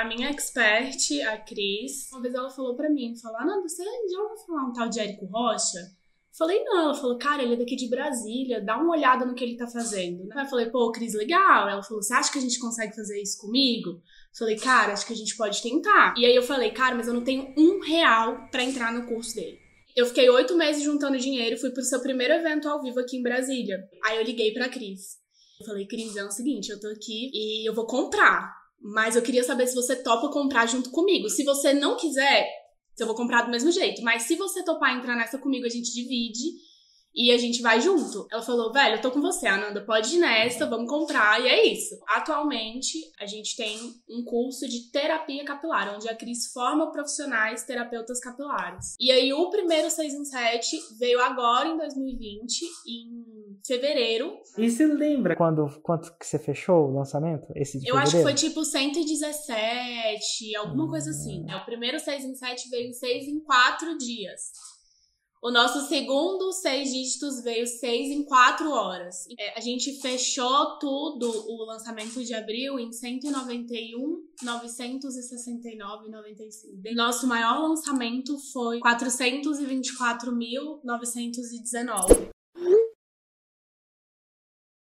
a minha expert, a Cris, uma vez ela falou pra mim, falou, Ana, você já ouviu falar um tal de Érico Rocha? Falei, não. Ela falou, cara, ele é daqui de Brasília, dá uma olhada no que ele tá fazendo. Aí eu falei, pô, Cris, legal. Ela falou, você acha que a gente consegue fazer isso comigo? Falei, cara, acho que a gente pode tentar. E aí eu falei, cara, mas eu não tenho um real para entrar no curso dele. Eu fiquei oito meses juntando dinheiro, fui pro seu primeiro evento ao vivo aqui em Brasília. Aí eu liguei pra Cris. Eu falei, Cris, é o seguinte, eu tô aqui e eu vou comprar. Mas eu queria saber se você topa comprar junto comigo. Se você não quiser, eu vou comprar do mesmo jeito. Mas se você topar entrar nessa comigo, a gente divide e a gente vai junto. Ela falou, velho, eu tô com você, Ananda, pode ir nessa, vamos comprar, e é isso. Atualmente, a gente tem um curso de terapia capilar, onde a Cris forma profissionais terapeutas capilares. E aí, o primeiro 6 em 7 veio agora em 2020, em fevereiro. E se lembra quando, quanto que você fechou o lançamento? Esse de Eu fevereiro? acho que foi tipo 117, alguma hum. coisa assim. É, o primeiro 6 em 7 veio em 6 em 4 dias. O nosso segundo seis dígitos veio seis em quatro horas. É, a gente fechou tudo, o lançamento de abril, em 191, 969, 95. Nosso maior lançamento foi 424.919.